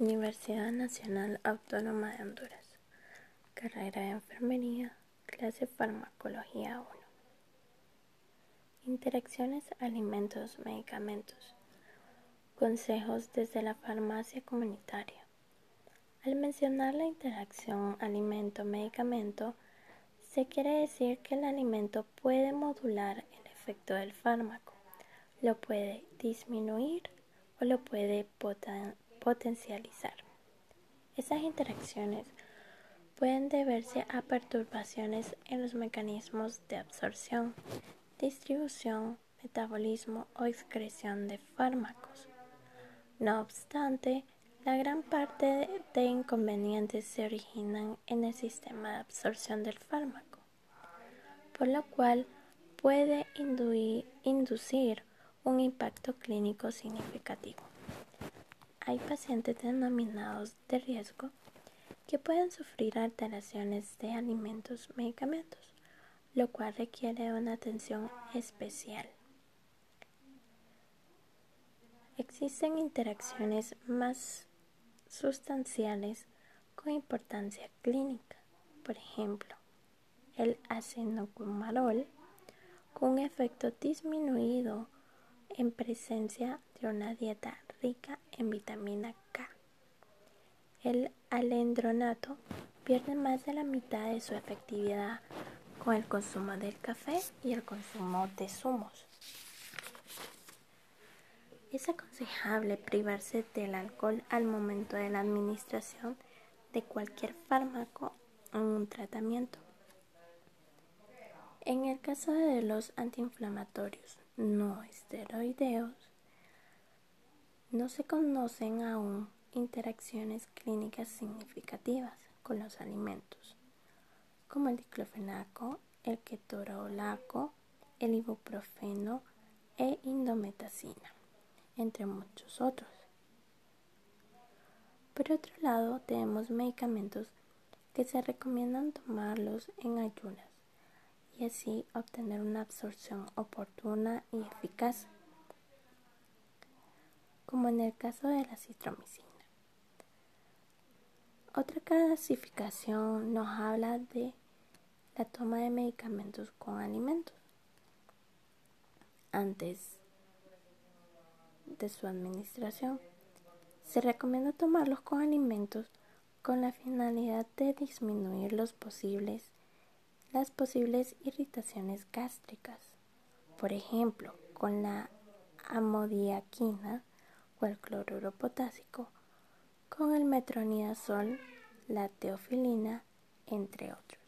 Universidad Nacional Autónoma de Honduras. Carrera de Enfermería, clase Farmacología 1. Interacciones alimentos-medicamentos. Consejos desde la farmacia comunitaria. Al mencionar la interacción alimento-medicamento, se quiere decir que el alimento puede modular el efecto del fármaco, lo puede disminuir o lo puede potencializar. Esas interacciones pueden deberse a perturbaciones en los mecanismos de absorción, distribución, metabolismo o excreción de fármacos. No obstante, la gran parte de inconvenientes se originan en el sistema de absorción del fármaco, por lo cual puede inducir un impacto clínico significativo. Hay pacientes denominados de riesgo que pueden sufrir alteraciones de alimentos medicamentos, lo cual requiere una atención especial. Existen interacciones más sustanciales con importancia clínica, por ejemplo, el acenocumarol con un efecto disminuido en presencia de una dieta rica en vitamina K. El alendronato pierde más de la mitad de su efectividad con el consumo del café y el consumo de zumos. Es aconsejable privarse del alcohol al momento de la administración de cualquier fármaco en un tratamiento. En el caso de los antiinflamatorios no esteroideos, no se conocen aún interacciones clínicas significativas con los alimentos, como el diclofenaco, el ketorolaco, el ibuprofeno e indometacina entre muchos otros. Por otro lado, tenemos medicamentos que se recomiendan tomarlos en ayunas y así obtener una absorción oportuna y eficaz, como en el caso de la citromicina. Otra clasificación nos habla de la toma de medicamentos con alimentos. Antes de su administración. Se recomienda tomarlos con alimentos con la finalidad de disminuir las posibles irritaciones gástricas. Por ejemplo, con la amodiaquina o el cloruro potásico, con el metronidazol, la teofilina, entre otros.